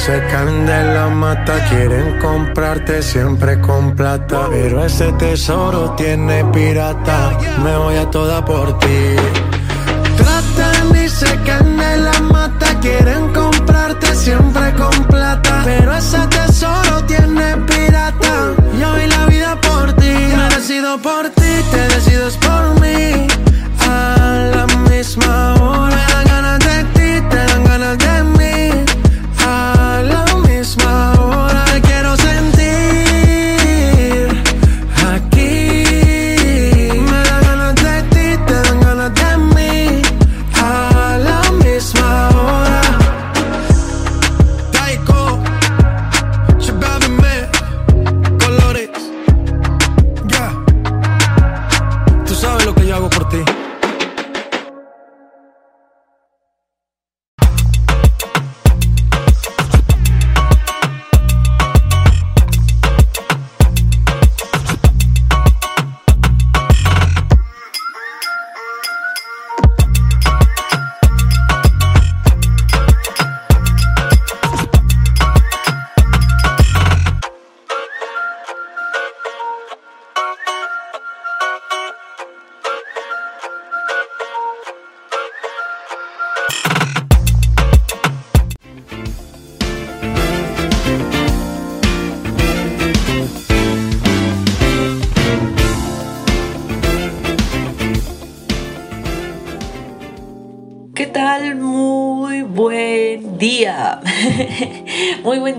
Se caen de la mata, quieren comprarte siempre con plata. Pero ese tesoro tiene pirata, me voy a toda por ti. Tratan y se caen de la mata, quieren comprarte siempre con plata. Pero ese tesoro tiene pirata, yo vi la vida por ti. Me decido por ti, te decides por mí.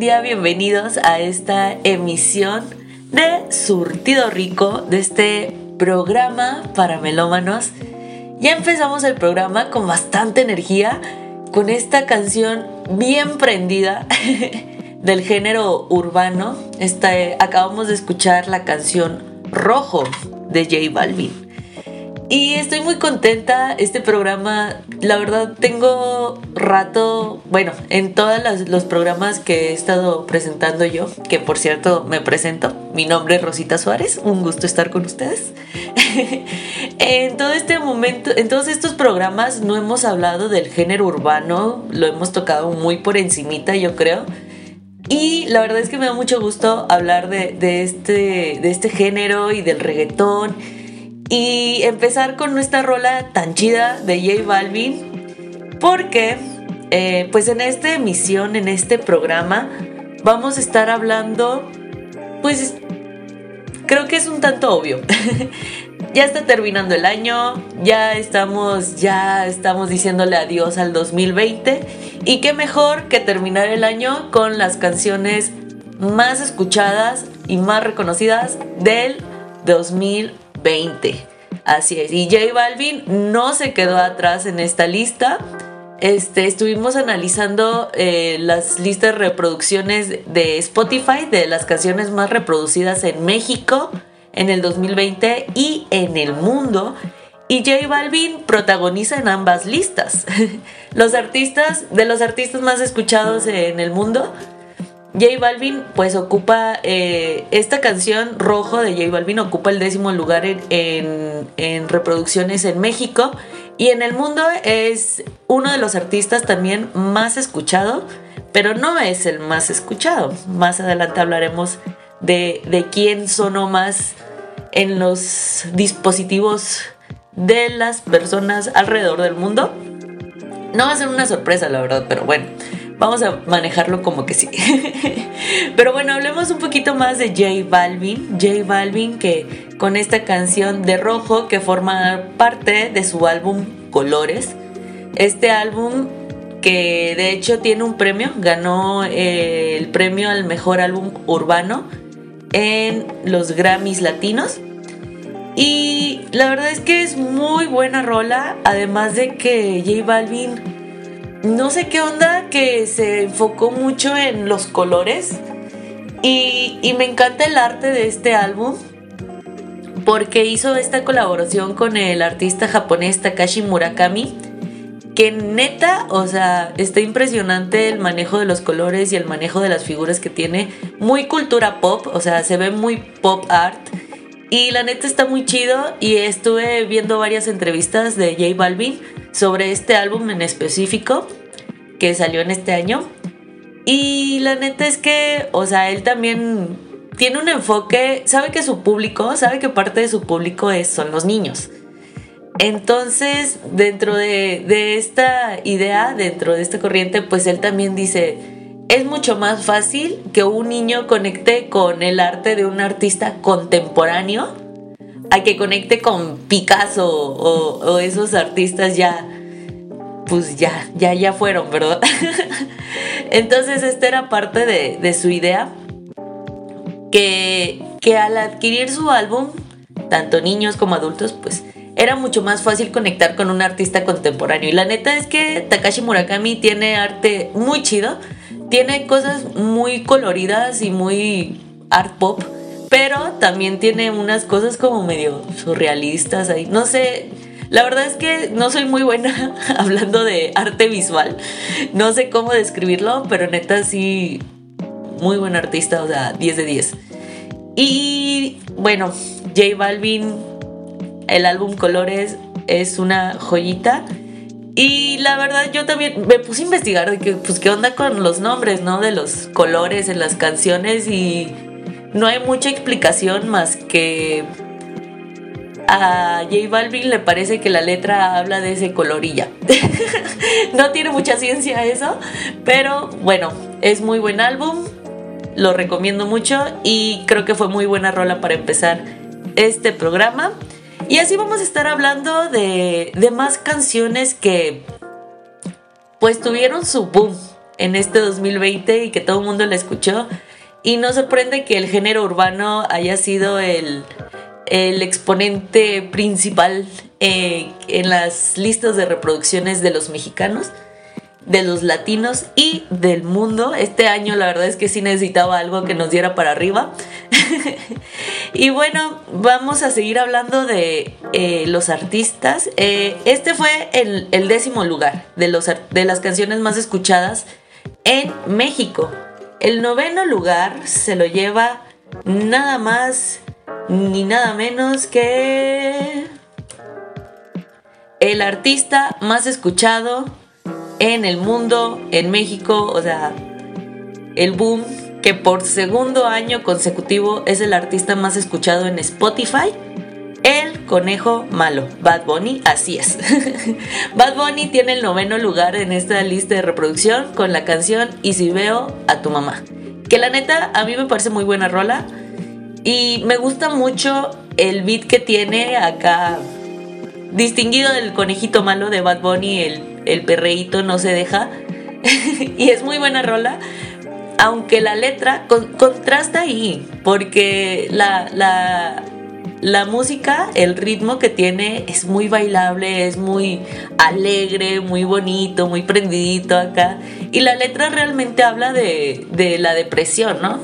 Día, bienvenidos a esta emisión de Surtido Rico, de este programa para melómanos. Ya empezamos el programa con bastante energía, con esta canción bien prendida del género urbano. Esta, eh, acabamos de escuchar la canción Rojo de J Balvin. Y estoy muy contenta. Este programa, la verdad, tengo rato, bueno, en todos los programas que he estado presentando yo, que por cierto me presento. Mi nombre es Rosita Suárez, un gusto estar con ustedes. en todo este momento, en todos estos programas no hemos hablado del género urbano, lo hemos tocado muy por encimita, yo creo. Y la verdad es que me da mucho gusto hablar de, de este, de este género y del reggaetón y empezar con nuestra rola tan chida de J Balvin porque eh, pues en esta emisión, en este programa vamos a estar hablando pues creo que es un tanto obvio ya está terminando el año, ya estamos, ya estamos diciéndole adiós al 2020 y qué mejor que terminar el año con las canciones más escuchadas y más reconocidas del 2020. Así es, y J Balvin no se quedó atrás en esta lista. Este, estuvimos analizando eh, las listas de reproducciones de Spotify de las canciones más reproducidas en México en el 2020 y en el mundo. Y J Balvin protagoniza en ambas listas. los artistas, de los artistas más escuchados en el mundo, J Balvin pues ocupa eh, esta canción Rojo de J Balvin ocupa el décimo lugar en, en, reproducciones en México y en el mundo es uno de los artistas también más escuchado, pero no es el más escuchado. Más adelante hablaremos de, de quién sonó más en los dispositivos de las personas alrededor del mundo. No va a ser una sorpresa, la verdad, pero bueno, vamos a manejarlo como que sí. pero bueno, hablemos un poquito más de J Balvin. J Balvin que con esta canción de rojo que forma parte de su álbum Colores. Este álbum que de hecho tiene un premio, ganó eh, el premio al mejor álbum urbano en los Grammys latinos. Y la verdad es que es muy buena rola, además de que J Balvin, no sé qué onda, que se enfocó mucho en los colores. Y, me encanta el arte de este álbum porque hizo esta colaboración con el artista japonés Takashi Murakami que neta, o sea, está impresionante el manejo de los colores y el manejo de las figuras que tiene. Muy cultura pop, o sea, se ve muy pop art. Y la neta está muy chido y estuve viendo varias entrevistas de J Balvin sobre este álbum en específico que salió en este año. Y la neta es que, o sea, él también tiene un enfoque, sabe que su público, sabe que parte de su público es, son los niños. Entonces, dentro de, esta idea, dentro de esta corriente, pues él también dice, es mucho más fácil que un niño conecte con el arte de un artista contemporáneo a que conecte con Picasso o, esos artistas ya, pues ya, ya, ya fueron, ¿verdad? Entonces esta era parte de, de su idea, que, que al adquirir su álbum, tanto niños como adultos, pues era mucho más fácil conectar con un artista contemporáneo. Y la neta es que Takashi Murakami tiene arte muy chido, tiene cosas muy coloridas y muy art pop, pero también tiene unas cosas como medio surrealistas ahí. No sé, la verdad es que no soy muy buena hablando de arte visual. No sé cómo describirlo, pero neta sí, muy buen artista, o sea, 10 de 10. Y bueno, J Balvin el álbum Colores es una joyita. Y la verdad yo también me puse a investigar de que, pues, qué onda con los nombres, ¿no? De los colores en las canciones y no hay mucha explicación más que a J Balvin le parece que la letra habla de ese colorilla. no tiene mucha ciencia eso, pero bueno, es muy buen álbum, lo recomiendo mucho y creo que fue muy buena rola para empezar este programa. Y así vamos a estar hablando de, más canciones que pues tuvieron su boom en este 2020 y que todo el mundo la escuchó. Y no sorprende que el género urbano haya sido el, exponente principal eh, en las listas de reproducciones de los mexicanos de los latinos y del mundo. Este año la verdad es que sí necesitaba algo que nos diera para arriba. y bueno, vamos a seguir hablando de eh, los artistas. Eh, este fue el, décimo lugar de, los, de las canciones más escuchadas en México. El noveno lugar se lo lleva nada más ni nada menos que el artista más escuchado en el mundo, en México, o sea, el boom que por segundo año consecutivo es el artista más escuchado en Spotify. El conejo malo, Bad Bunny, así es. Bad Bunny tiene el noveno lugar en esta lista de reproducción con la canción Y si veo a tu mamá. Que la neta a mí me parece muy buena rola y me gusta mucho el beat que tiene acá, distinguido del conejito malo de Bad Bunny, el, el perreíto no se deja. y es muy buena rola. Aunque la letra contrasta ahí, porque la, la, música, el ritmo que tiene es muy bailable, es muy alegre, muy bonito, muy prendidito acá. Y la letra realmente habla de, de la depresión, ¿no?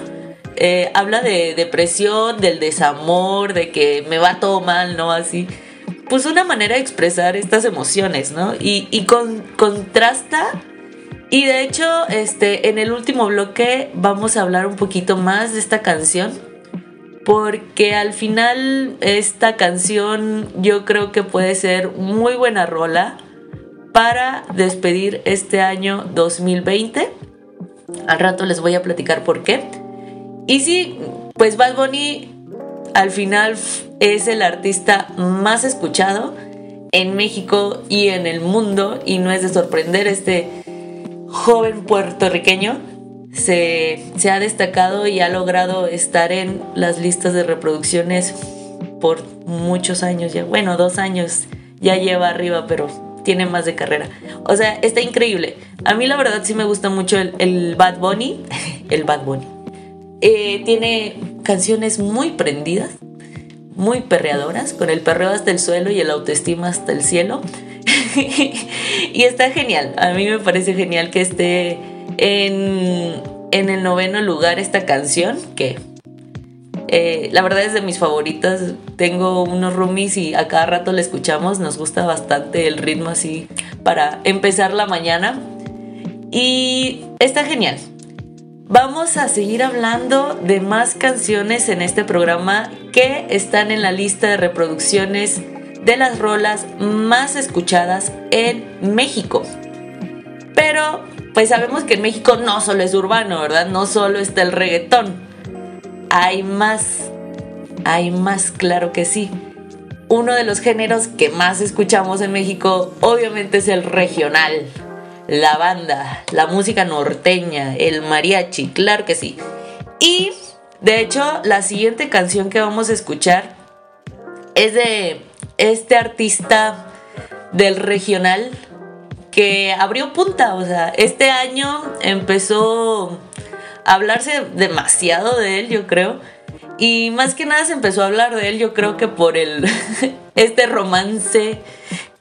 Eh, habla de depresión, del desamor, de que me va todo mal, ¿no? Así. Pues una manera de expresar estas emociones, ¿no? Y, y con, contrasta. Y de hecho, este, en el último bloque vamos a hablar un poquito más de esta canción porque al final esta canción yo creo que puede ser muy buena rola para despedir este año 2020. Al rato les voy a platicar por qué. Y sí, pues Bad Bunny al final es el artista más escuchado en México y en el mundo y no es de sorprender este joven puertorriqueño se, ha destacado y ha logrado estar en las listas de reproducciones por muchos años ya. Bueno, dos años ya lleva arriba, pero tiene más de carrera. O sea, está increíble. A mí la verdad sí me gusta mucho el, Bad Bunny. El Bad Bunny. Eh, tiene canciones muy prendidas, muy perreadoras, con el perreo hasta el suelo y el autoestima hasta el cielo. y está genial. A mí me parece genial que esté en, el noveno lugar esta canción, que eh, la verdad es de mis favoritas. Tengo unos roomies y a cada rato la escuchamos. Nos gusta bastante el ritmo así para empezar la mañana. Y está genial. Vamos a seguir hablando de más canciones en este programa que están en la lista de reproducciones de las rolas más escuchadas en México. Pero pues sabemos que en México no solo es urbano, ¿verdad? No solo está el reggaetón. Hay más, hay más, claro que sí. Uno de los géneros que más escuchamos en México obviamente es el regional, la banda, la música norteña, el mariachi, claro que sí. Y de hecho la siguiente canción que vamos a escuchar es de este artista del regional que abrió punta, o sea, este año empezó a hablarse demasiado de él, yo creo. Y más que nada se empezó a hablar de él, yo creo que por el este romance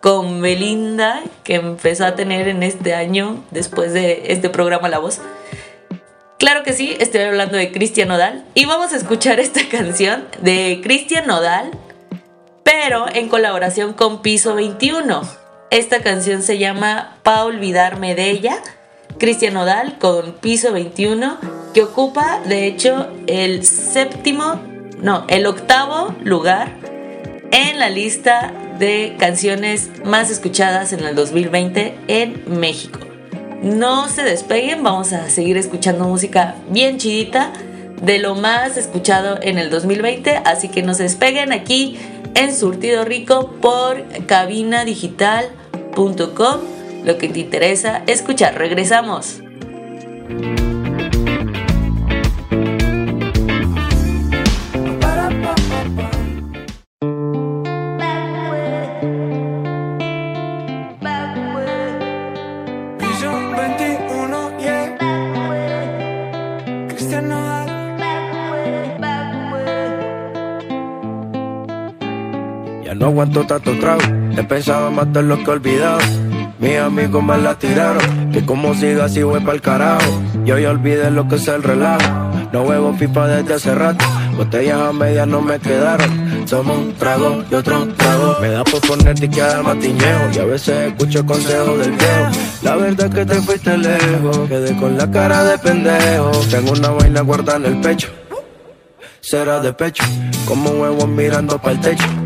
con Belinda que empezó a tener en este año después de este programa La Voz. Claro que sí, estoy hablando de Cristian Nodal y vamos a escuchar esta canción de Cristian Nodal, pero en colaboración con Piso 21. Esta canción se llama Pa' olvidarme de ella, Cristian Nodal con Piso 21, que ocupa de hecho el séptimo, no, el octavo lugar en la lista de canciones más escuchadas en el 2020 en México. No se despeguen, vamos a seguir escuchando música bien chidita de lo más escuchado en el 2020, así que no se despeguen aquí en Surtido Rico por cabinadigital.com. Lo que te interesa escuchar. Regresamos. Aguanto tanto trago, he pensado matar lo que he olvidado. Mis amigos me la tiraron, que como siga así voy pa'l carajo. Yo ya olvidé lo que es el relajo, no huevo pipa desde hace rato. Botellas a medias no me quedaron, somos un trago y otro trago. Me da por ponerte y quedar matiñeo, y a veces escucho consejos del viejo. La verdad es que te fuiste lejos, quedé con la cara de pendejo. Tengo una vaina guardada en el pecho, será de pecho, como huevos mirando para el techo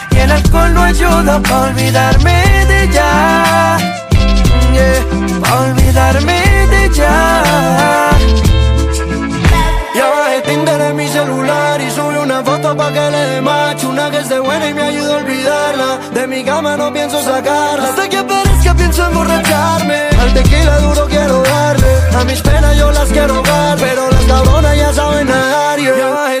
el alcohol no ayuda para olvidarme de ella. Yeah, pa' olvidarme de ella. Ya bajé Tinder en mi celular y subí una foto pa' que le dé match Una que esté buena y me ayude a olvidarla De mi cama no pienso sacarla Hasta que aparezca pienso emborracharme Al tequila duro quiero darle A mis penas yo las quiero ahogar Pero las cabronas ya saben nadar yeah. Ya bajé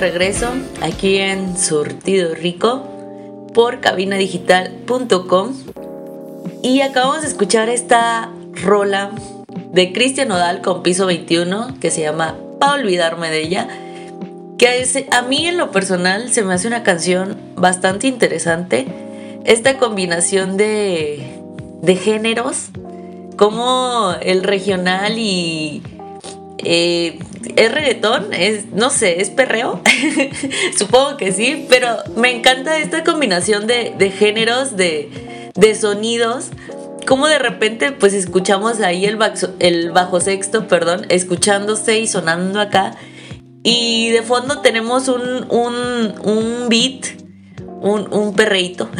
Regreso aquí en Surtido Rico por cabinadigital.com y acabamos de escuchar esta rola de Cristian Nodal con piso 21 que se llama Pa' olvidarme de ella que es- a mí en lo personal se me hace una canción bastante interesante. Esta combinación de, de géneros como el regional y eh, ¿Es reggaetón? Es, no sé, ¿es perreo? Supongo que sí, pero me encanta esta combinación de, de géneros, de, de sonidos. Como de repente, pues escuchamos ahí el, baxo- el bajo sexto, perdón, escuchándose y sonando acá. Y de fondo tenemos un, un, un beat, un, un perreíto.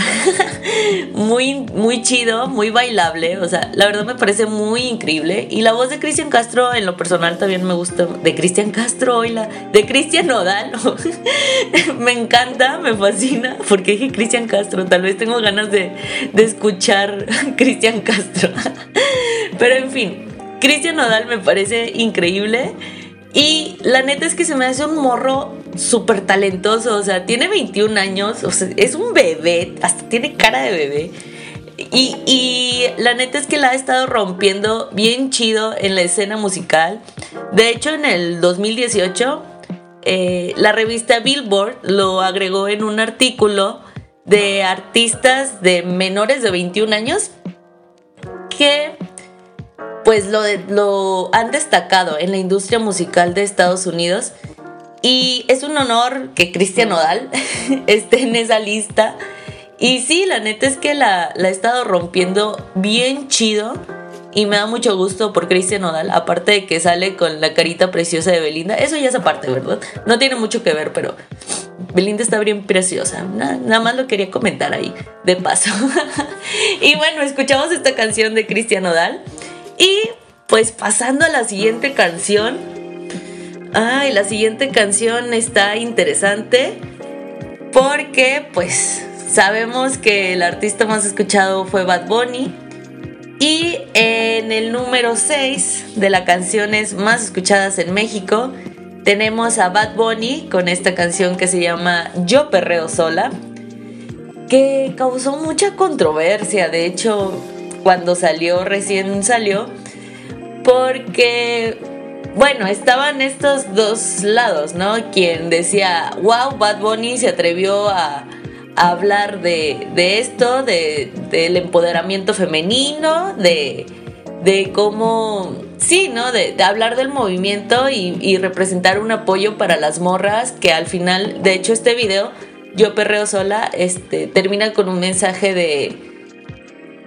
muy, muy chido, muy bailable. O sea, la verdad me parece muy increíble. Y la voz de Cristian Castro, en lo personal, también me gusta. De Cristian Castro, oíla. De Cristian Nodal. me encanta, me fascina. Porque dije Cristian Castro. Tal vez tengo ganas de, de escuchar Cristian Castro. Pero en fin, Cristian Nodal me parece increíble. Y la neta es que se me hace un morro súper talentoso. O sea, tiene 21 años. Es un bebé. Hasta tiene cara de bebé. Y, y la neta es que la ha estado rompiendo bien chido en la escena musical. De hecho, en el 2018, eh, la revista Billboard lo agregó en un artículo de artistas de menores de 21 años que pues lo, han destacado en la industria musical de Estados Unidos. Y es un honor que Cristian Nodal esté en esa lista. Y sí, la neta es que la, la ha estado rompiendo bien chido. Y me da mucho gusto por Cristian Nodal. Aparte de que sale con la carita preciosa de Belinda. Eso ya es aparte, ¿verdad? No tiene mucho que ver, pero Belinda está bien preciosa. Na- nada más lo quería comentar ahí, de paso. y bueno, escuchamos esta canción de Cristian Nodal. Y pues pasando a la siguiente canción. Ay, la siguiente canción está interesante. porque pues sabemos que el artista más escuchado fue Bad Bunny y en el número 6 de las canciones más escuchadas en México tenemos a Bad Bunny con esta canción que se llama Yo Perreo Sola, que causó mucha controversia, de hecho cuando salió, recién salió, porque, bueno, estaban estos dos lados, ¿no? Quien decía, wow, Bad Bunny se atrevió a, hablar de, esto, de, del empoderamiento femenino, de, de cómo, sí, ¿no? De, hablar del movimiento y, y, representar un apoyo para las morras, que al final, de hecho, este video, Yo Perreo Sola, este, termina con un mensaje de...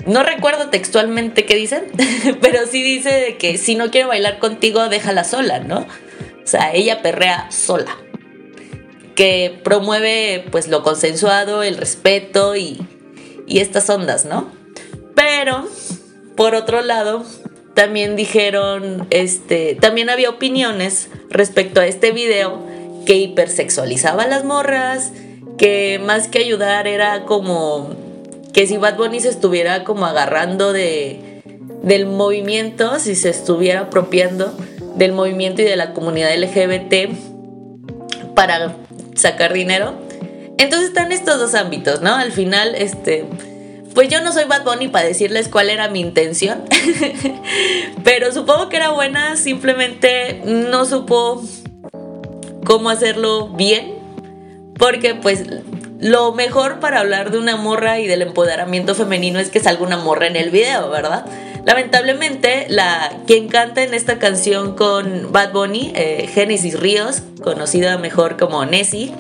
No recuerdo textualmente qué dicen, pero sí dice que si no quiere bailar contigo, déjala sola, ¿no? O sea, ella perrea sola que promueve pues lo consensuado, el respeto y, y estas ondas, ¿no? Pero, por otro lado, también dijeron, este, también había opiniones respecto a este video que hipersexualizaba a las morras, que más que ayudar era como que si Bad Bunny se estuviera como agarrando de, del movimiento, si se estuviera apropiando del movimiento y de la comunidad LGBT para sacar dinero. Entonces están estos dos ámbitos, ¿no? Al final, este, pues yo no soy Bad Bunny para decirles cuál era mi intención, pero supongo que era buena, simplemente no supo cómo hacerlo bien, porque pues lo mejor para hablar de una morra y del empoderamiento femenino es que salga una morra en el video, ¿verdad? Lamentablemente, la, quien canta en esta canción con Bad Bunny, eh, Genesis Ríos, conocida mejor como Nessie,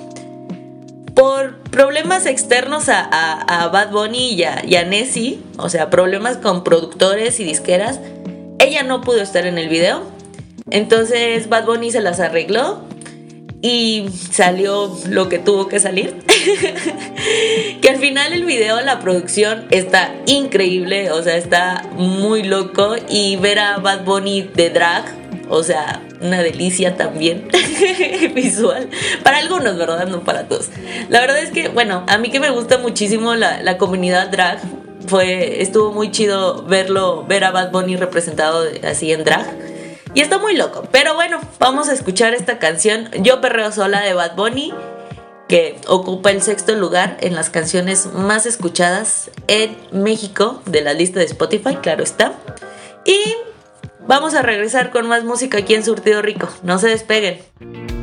por problemas externos a, Bad Bunny y a, y a Nessie, o sea, problemas con productores y disqueras, ella no pudo estar en el video. Entonces Bad Bunny se las arregló y salió lo que tuvo que salir. que al final el video, la producción está increíble, o sea, está muy loco y ver a Bad Bunny de drag, o sea, una delicia también visual. Para algunos, ¿verdad? No para todos. La verdad es que, bueno, a mí que me gusta muchísimo la, la comunidad drag, fue, estuvo muy chido verlo, ver a Bad Bunny representado así en drag. Y está muy loco. Pero bueno, vamos a escuchar esta canción Yo Perreo Sola de Bad Bunny, que ocupa el sexto lugar en las canciones más escuchadas en México de la lista de Spotify, claro está. Y vamos a regresar con más música aquí en Surtido Rico. No se despeguen.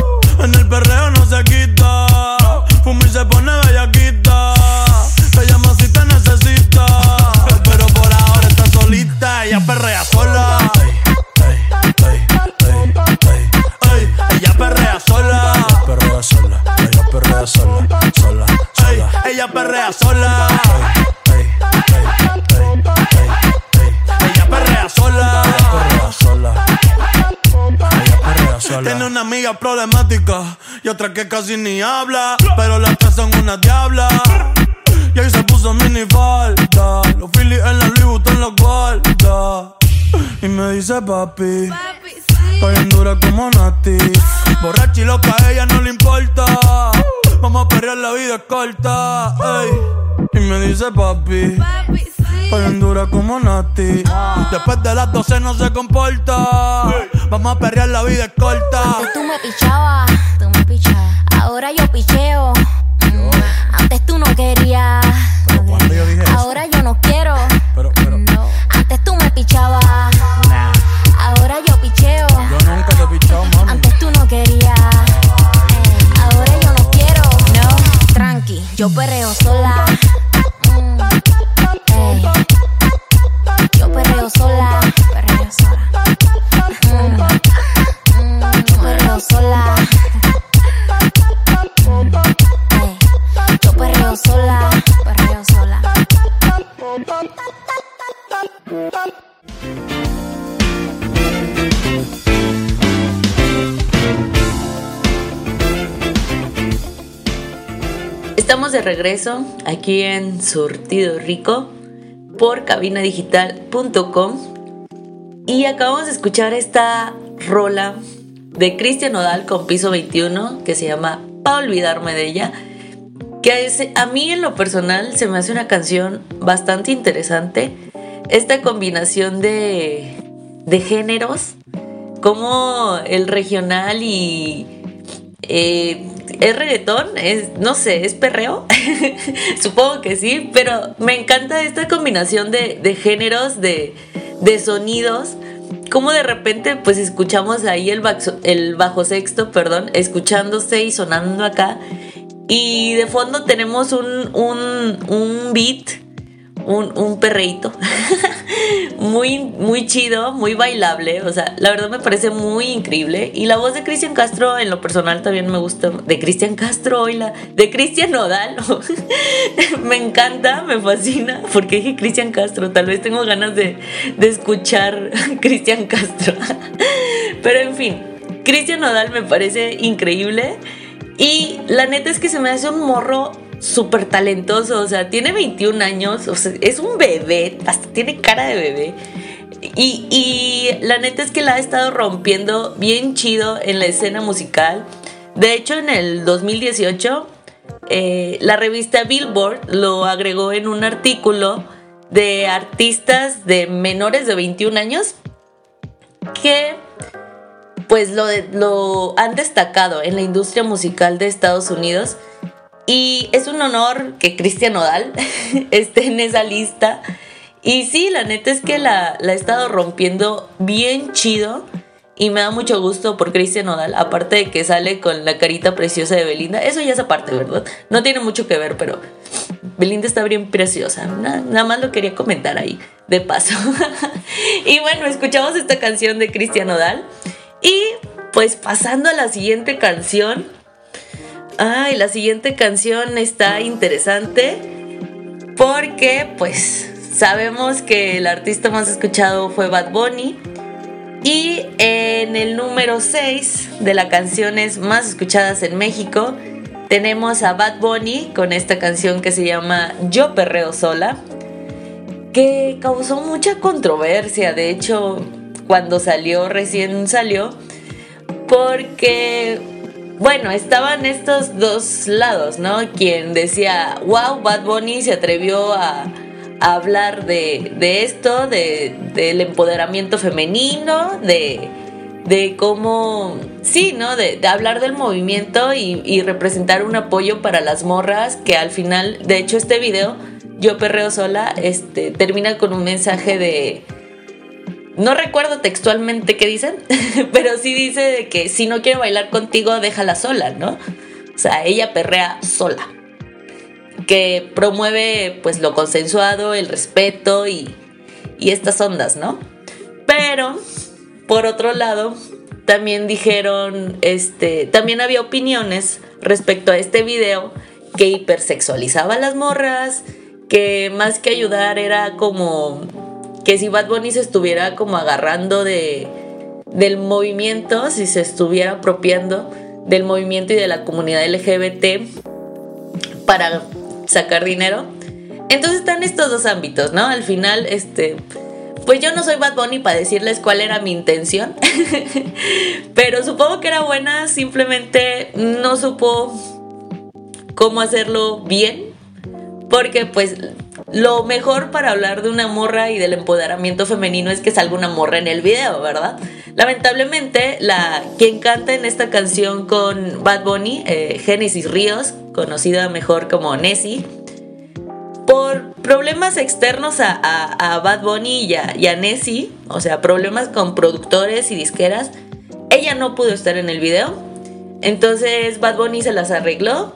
En el perreo no se quita. Fuma y se pone bellaquita. Te llama si te necesita. Pero por ahora está solita. Ella perrea sola. Ella perrea sola. Ella perrea sola. Ella perrea sola. Sola. sola. Ella perrea sola. Sola. Tiene una amiga problemática y otra que casi ni habla. Pero las tres son una diabla. Y ahí se puso mini falta. Los Phillies en la Louis Vuitton los guarda. Y me dice papi, estoy en dura como Nati. Borracha y loca, a ella no le importa. Vamos a perrear, la vida es corta. Y me dice papi. Papi, sí. Dura como Nati. Después de las 12 no se comporta. Vamos a perrear, la vida es corta. Antes tú me pichabas, tú me pichabas. Ahora yo picheo. Antes tú no querías. Ahora yo no quiero. Pero, pero. Antes tú me pichabas. Ahora yo picheo. Yo nunca te mami. Antes tú no querías. Ahora yo no quiero. No. Tranqui, yo perreo De regreso aquí en Surtido Rico por cabinadigital.com y acabamos de escuchar esta rola de Cristian Nodal con piso 21 que se llama Pa' olvidarme de ella que a mí en lo personal se me hace una canción bastante interesante. Esta combinación de, de géneros como el regional y eh, ¿Es reggaetón? ¿Es, no sé, ¿es perreo? Supongo que sí, pero me encanta esta combinación de, géneros, de, sonidos. Como de repente, pues escuchamos ahí el, bajo sexto, perdón, escuchándose y sonando acá. Y de fondo tenemos un, un beat un, un perreíto. muy, muy chido, muy bailable. O sea, la verdad me parece muy increíble. Y la voz de Cristian Castro, en lo personal, también me gusta. De Cristian Castro, la de Cristian Nodal. me encanta, me fascina. Porque dije Cristian Castro. Tal vez tengo ganas de, de escuchar Cristian Castro. Pero en fin, Cristian Nodal me parece increíble. Y la neta es que se me hace un morro súper talentoso, o sea, tiene 21 años, es un bebé, hasta tiene cara de bebé. Y, la neta es que la ha estado rompiendo bien chido en la escena musical. De hecho, en el 2018, eh, la revista Billboard lo agregó en un artículo de artistas de menores de 21 años que pues lo han destacado en la industria musical de Estados Unidos y es un honor que Cristian Nodal esté en esa lista. Y sí, la neta es que la, la he estado rompiendo bien chido. Y me da mucho gusto por Cristian Nodal. Aparte de que sale con la carita preciosa de Belinda. Eso ya es aparte, ¿verdad? No tiene mucho que ver, pero Belinda está bien preciosa. Nada, nada más lo quería comentar ahí, de paso. y bueno, escuchamos esta canción de Cristian Nodal. Y pues pasando a la siguiente canción Ay, la siguiente canción está interesante porque pues sabemos que el artista más escuchado fue Bad Bunny y en el número 6 de las canciones más escuchadas en México tenemos a Bad Bunny con esta canción que se llama Yo Perreo Sola que causó mucha controversia, de hecho cuando salió, recién salió, porque bueno, estaban estos dos lados, ¿no? Quien decía, wow, Bad Bunny se atrevió a, hablar de, esto, de, del empoderamiento femenino, de, de cómo, sí, ¿no? De, hablar del movimiento y, y, representar un apoyo para las morras, que al final, de hecho, este video, Yo Perreo Sola, este, termina con un mensaje de no recuerdo textualmente qué dicen, pero sí dice que si no quiere bailar contigo, déjala sola, ¿no? O sea, ella perrea sola. Que promueve pues lo consensuado, el respeto y, y estas ondas, ¿no? Pero, por otro lado, también dijeron, este, también había opiniones respecto a este video que hipersexualizaba a las morras, que más que ayudar era como que si Bad Bunny se estuviera como agarrando de, del movimiento, si se estuviera apropiando del movimiento y de la comunidad LGBT para sacar dinero. Entonces están estos dos ámbitos, ¿no? Al final, este, pues yo no soy Bad Bunny para decirles cuál era mi intención, pero supongo que era buena, simplemente no supo cómo hacerlo bien, porque pues lo mejor para hablar de una morra y del empoderamiento femenino es que salga una morra en el video, ¿verdad? Lamentablemente, la quien canta en esta canción con Bad Bunny, eh, Genesis Ríos, conocida mejor como Nessie, por problemas externos a, Bad Bunny y a, y a Nessie, o sea, problemas con productores y disqueras, ella no pudo estar en el video. Entonces Bad Bunny se las arregló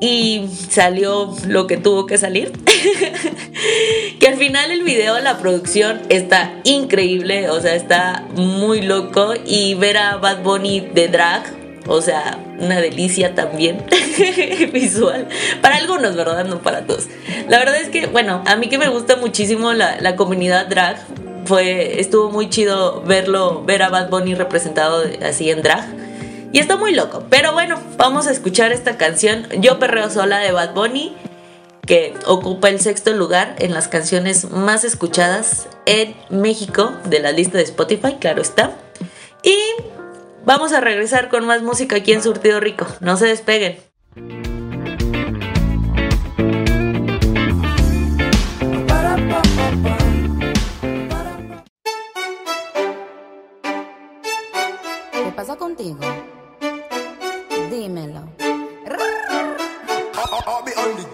y salió lo que tuvo que salir. que al final el video, la producción está increíble, o sea, está muy loco y ver a Bad Bunny de drag, o sea, una delicia también visual. Para algunos, ¿verdad? No para todos. La verdad es que, bueno, a mí que me gusta muchísimo la, la comunidad drag, fue, estuvo muy chido verlo, ver a Bad Bunny representado así en drag. Y está muy loco. Pero bueno, vamos a escuchar esta canción Yo Perreo Sola de Bad Bunny, que ocupa el sexto lugar en las canciones más escuchadas en México de la lista de Spotify, claro está. Y vamos a regresar con más música aquí en Surtido Rico. No se despeguen. ¿Qué pasa contigo?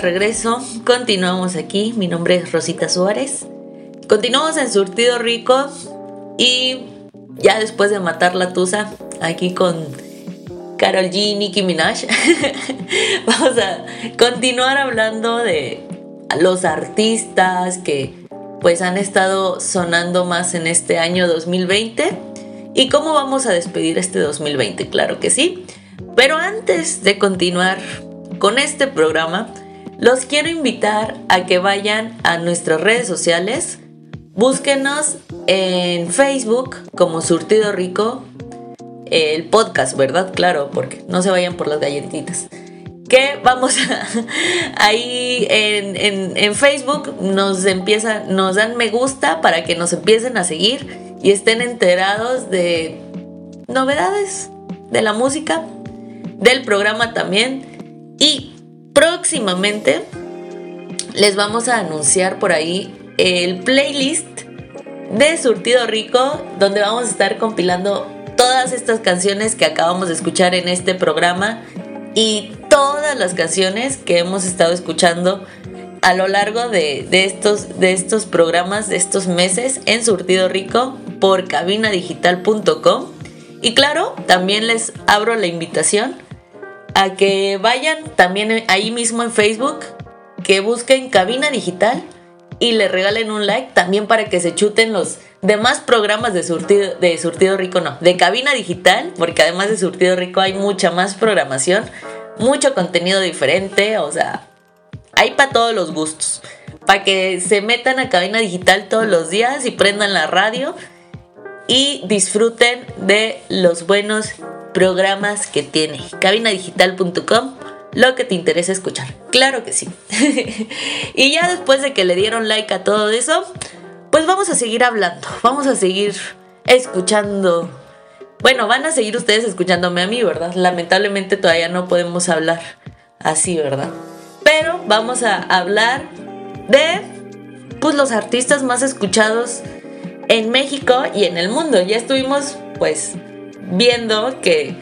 Regreso. Continuamos aquí. Mi nombre es Rosita Suárez. Continuamos en Surtido Rico. Y ya después de matar la tusa, aquí con Carol G y Nicki Minaj, vamos a continuar hablando de los artistas que pues han estado sonando más en este año 2020 y cómo vamos a despedir este 2020, claro que sí. Pero antes de continuar con este programa, los quiero invitar a que vayan a nuestras redes sociales. Búsquenos en Facebook como Surtido Rico, el podcast, ¿verdad? Claro, porque no se vayan por las galletitas. Que vamos a, ahí en, en, Facebook nos nos dan me gusta para que nos empiecen a seguir y estén enterados de novedades de la música, del programa también y próximamente les vamos a anunciar por ahí el playlist de Surtido Rico, donde vamos a estar compilando todas estas canciones que acabamos de escuchar en este programa y todas las canciones que hemos estado escuchando a lo largo de, estos, de estos programas, de estos meses en Surtido Rico por cabinadigital.com. Y claro, también les abro la invitación a que vayan también ahí mismo en Facebook, que busquen Cabina Digital y le regalen un like también para que se chuten los demás programas de Surtido, de Surtido Rico, no, de Cabina Digital, porque además de Surtido Rico hay mucha más programación, mucho contenido diferente, o sea, hay para todos los gustos. Para que se metan a Cabina Digital todos los días y prendan la radio y disfruten de los buenos programas que tiene. Cabinadigital.com, lo que te interesa escuchar. Claro que sí. y ya después de que le dieron like a todo eso, pues vamos a seguir hablando. Vamos a seguir escuchando. Bueno, van a seguir ustedes escuchándome a mí, ¿verdad? Lamentablemente todavía no podemos hablar así, ¿verdad? Pero vamos a hablar de pues los artistas más escuchados en México y en el mundo. Ya estuvimos pues viendo que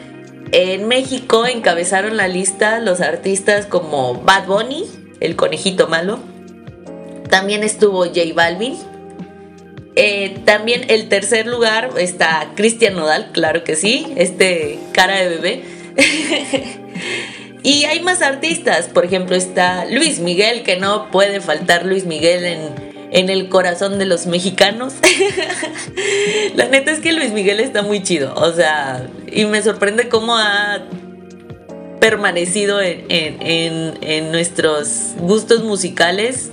en México encabezaron la lista los artistas como Bad Bunny, el conejito malo. También estuvo J Balvin. Eh, también el tercer lugar está Cristian Nodal, claro que sí, este cara de bebé. y hay más artistas, por ejemplo está Luis Miguel, que no puede faltar Luis Miguel en, en el corazón de los mexicanos. la neta es que Luis Miguel está muy chido, o sea, y me sorprende cómo ha permanecido en, nuestros gustos musicales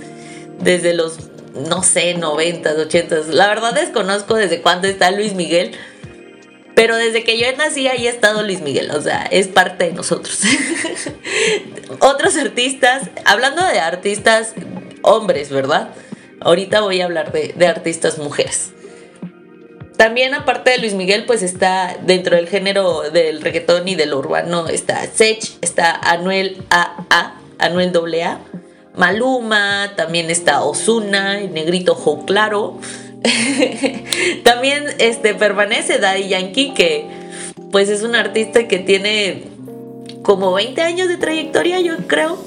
desde los, no sé, 90, 80. La verdad desconozco desde cuándo está Luis Miguel. Pero desde que yo nací ahí ha estado Luis Miguel, o sea, es parte de nosotros. Otros artistas, hablando de artistas hombres, ¿verdad? Ahorita voy a hablar de, artistas mujeres. También aparte de Luis Miguel, pues está dentro del género del reggaetón y del urbano, está Sech, está Anuel AA, Anuel AA, Maluma, también está Osuna, negrito Jo Claro. también este, permanece Daddy Yankee, que pues es un artista que tiene como 20 años de trayectoria, yo creo.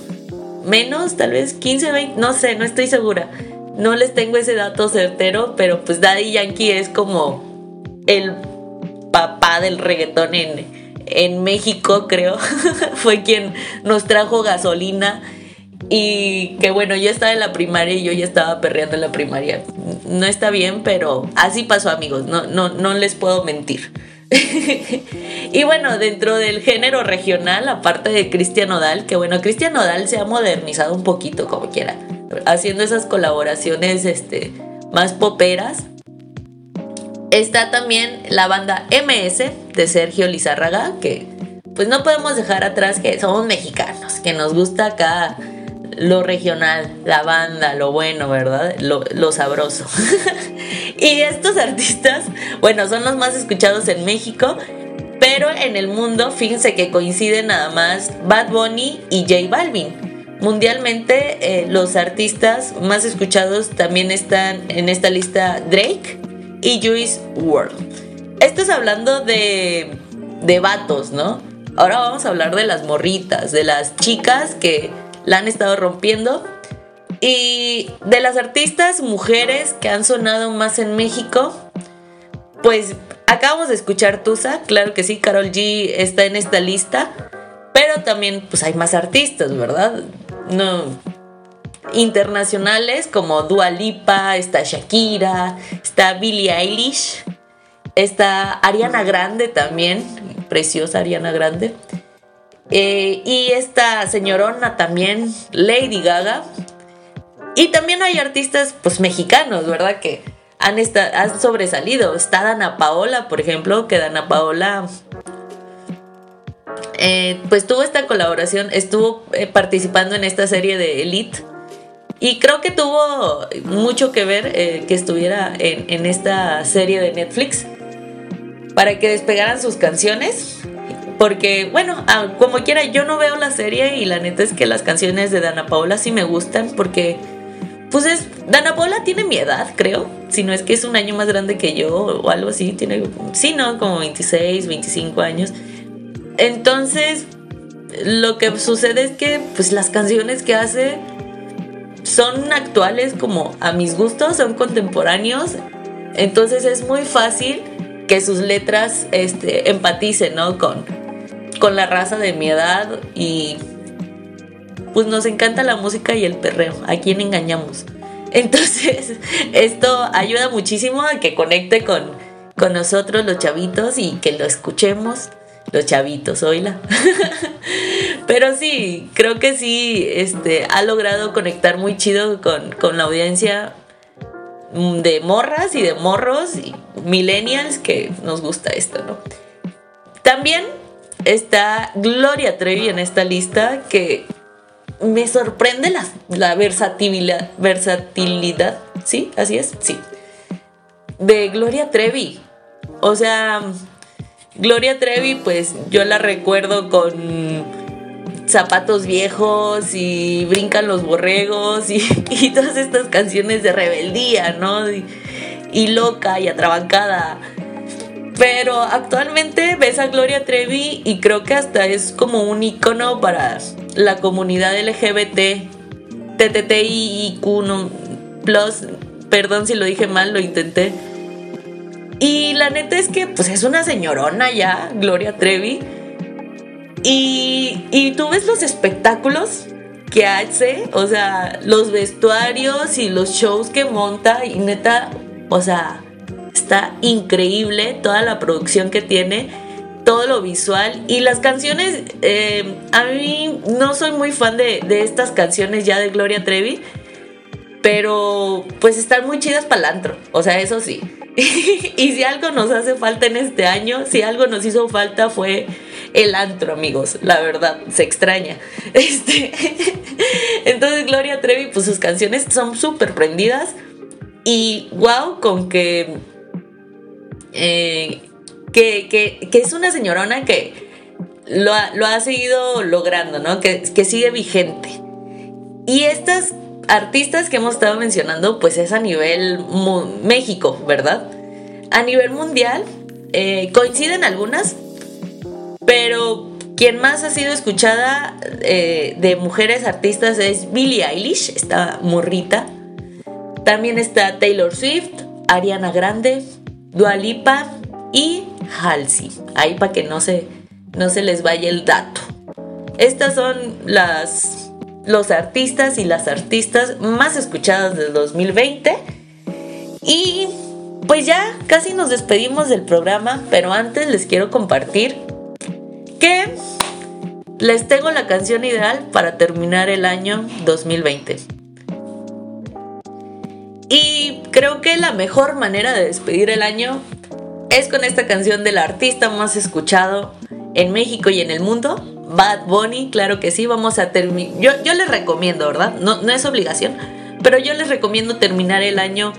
Menos, tal vez 15, 20, no sé, no estoy segura. No les tengo ese dato certero, pero pues Daddy Yankee es como el papá del reggaetón en, en México, creo. Fue quien nos trajo gasolina. Y que bueno, yo estaba en la primaria y yo ya estaba perreando en la primaria. No está bien, pero así pasó, amigos. No, no, no les puedo mentir. y bueno, dentro del género regional, aparte de Cristian Odal, que bueno, Cristian Odal se ha modernizado un poquito, como quiera haciendo esas colaboraciones este, más poperas. Está también la banda MS de Sergio Lizárraga, que pues no podemos dejar atrás que somos mexicanos, que nos gusta acá lo regional, la banda, lo bueno, ¿verdad? Lo, lo sabroso. y estos artistas, bueno, son los más escuchados en México, pero en el mundo, fíjense que coinciden nada más Bad Bunny y J Balvin. Mundialmente, eh, los artistas más escuchados también están en esta lista Drake y Juice WRLD. Esto es hablando de, de vatos, ¿no? Ahora vamos a hablar de las morritas, de las chicas que la han estado rompiendo. Y de las artistas mujeres que han sonado más en México, pues acabamos de escuchar Tusa, claro que sí, Carol G está en esta lista, pero también pues hay más artistas, ¿verdad? No internacionales como Dua Lipa, está Shakira, está Billie Eilish, está Ariana Grande también, preciosa Ariana Grande. Eh, y esta señorona también, Lady Gaga. Y también hay artistas pues mexicanos, ¿verdad? Que han, han sobresalido. Está Dana Paola, por ejemplo, que Dana Paola eh, pues tuvo esta colaboración, estuvo eh, participando en esta serie de Elite. Y creo que tuvo mucho que ver que estuviera en, en esta serie de Netflix para que despegaran sus canciones. Porque, bueno, ah, como quiera, yo no veo la serie y la neta es que las canciones de Dana Paola sí me gustan porque, pues es, Dana Paola tiene mi edad, creo. Si no es que es un año más grande que yo o algo así, tiene, sí, ¿no? Como 26, 25 años. Entonces, lo que sucede es que, pues las canciones que hace son actuales como a mis gustos, son contemporáneos. Entonces es muy fácil que sus letras este, empaticen, ¿no? Con, con la raza de mi edad y pues nos encanta la música y el perreo. ¿A quién engañamos? Entonces, esto ayuda muchísimo a que conecte con, con nosotros los chavitos y que lo escuchemos. Los chavitos, oíla. Pero sí, creo que sí, este, ha logrado conectar muy chido con, con la audiencia Mm, de morras y de morros y millennials que nos gusta esto, ¿no? También está Gloria Trevi en esta lista que me sorprende la, la versatilidad, versatilidad, ¿sí? Así es, sí. De Gloria Trevi. O sea, Gloria Trevi, pues yo la recuerdo con zapatos viejos y brincan los borregos y, todas estas canciones de rebeldía, ¿no? Y, loca y atrabancada. Pero actualmente ves a Gloria Trevi y creo que hasta es como un icono para la comunidad LGBT, TTTIQ, plus, perdón si lo dije mal, lo intenté. Y la neta es que pues es una señorona ya, Gloria Trevi y, tú ves los espectáculos que hace, o sea, los vestuarios y los shows que monta y neta, o sea, está increíble toda la producción que tiene, todo lo visual y las canciones, eh, a mí no soy muy fan de, de, estas canciones ya de Gloria Trevi, pero pues están muy chidas para el antro, o sea, eso sí. y si algo nos hace falta en este año, si algo nos hizo falta fue el antro, amigos. La verdad, se extraña. Este, entonces, Gloria Trevi, pues sus canciones son súper prendidas. Y wow, con que, eh, que, que, que, es una señorona que lo ha, lo ha seguido logrando, ¿no? Que, que sigue vigente. Y estas artistas que hemos estado mencionando, pues es a nivel México, ¿verdad? A nivel mundial, eh, coinciden algunas, pero quien más ha sido escuchada eh, de mujeres artistas es Billie Eilish, esta morrita. También está Taylor Swift, Ariana Grande, Dua Lipa y Halsey. Ahí para que no se, no se les vaya el dato. Estas son las los artistas y las artistas más escuchadas del 2020. Y pues ya casi nos despedimos del programa, pero antes les quiero compartir que les tengo la canción ideal para terminar el año 2020. Y creo que la mejor manera de despedir el año es con esta canción del artista más escuchado en México y en el mundo, Bad Bunny, claro que sí, vamos a terminar. Yo, yo les recomiendo, ¿verdad? No, no es obligación, pero yo les recomiendo terminar el año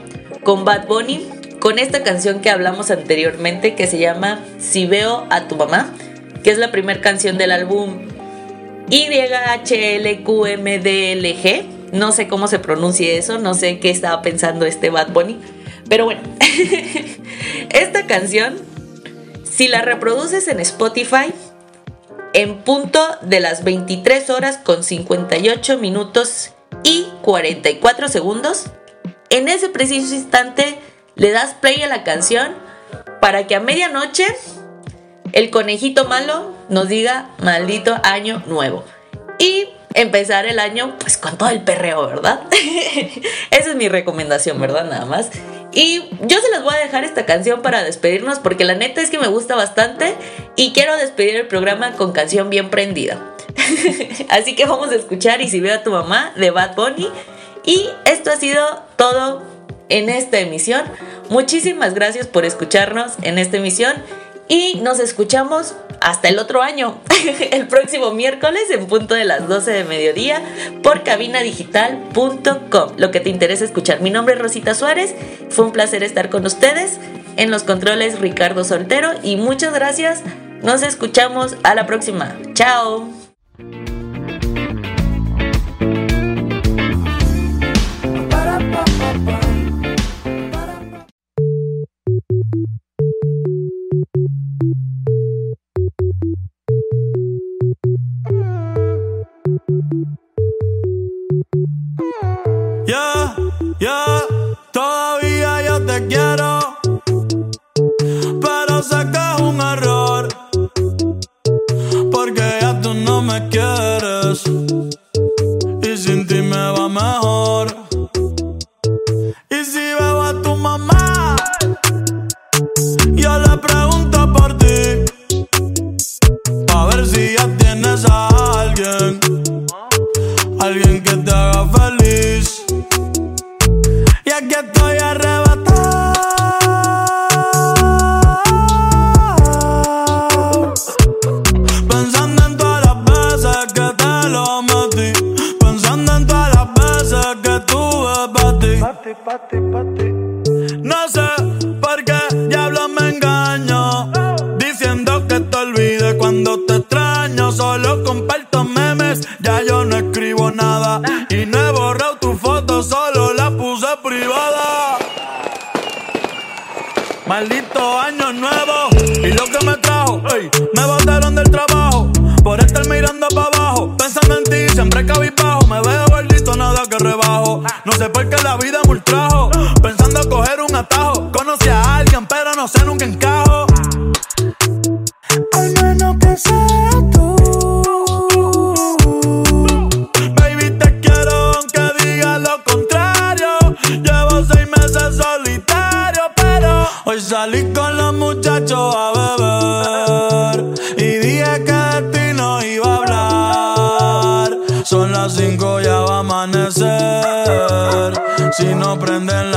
con Bad Bunny, con esta canción que hablamos anteriormente que se llama Si veo a tu mamá, que es la primera canción del álbum YHLQMDLG. No sé cómo se pronuncia eso, no sé qué estaba pensando este Bad Bunny, pero bueno, esta canción, si la reproduces en Spotify, en punto de las 23 horas con 58 minutos y 44 segundos, en ese preciso instante le das play a la canción para que a medianoche el conejito malo nos diga maldito año nuevo. Y empezar el año pues con todo el perreo, ¿verdad? Esa es mi recomendación, ¿verdad? Nada más. Y yo se les voy a dejar esta canción para despedirnos porque la neta es que me gusta bastante y quiero despedir el programa con canción bien prendida. Así que vamos a escuchar Y si veo a tu mamá de Bad Bunny. Y esto ha sido todo en esta emisión. Muchísimas gracias por escucharnos en esta emisión y nos escuchamos hasta el otro año, el próximo miércoles en punto de las 12 de mediodía por cabinadigital.com. Lo que te interesa escuchar. Mi nombre es Rosita Suárez. Fue un placer estar con ustedes. En los controles Ricardo Soltero y muchas gracias. Nos escuchamos a la próxima. Chao. Encajo, al menos que sea tú. Baby, te quiero aunque diga lo contrario. Llevo seis meses solitario, pero hoy salí con los muchachos a beber. Y dije que de ti no iba a hablar. Son las cinco, ya va a amanecer. Si no prenden,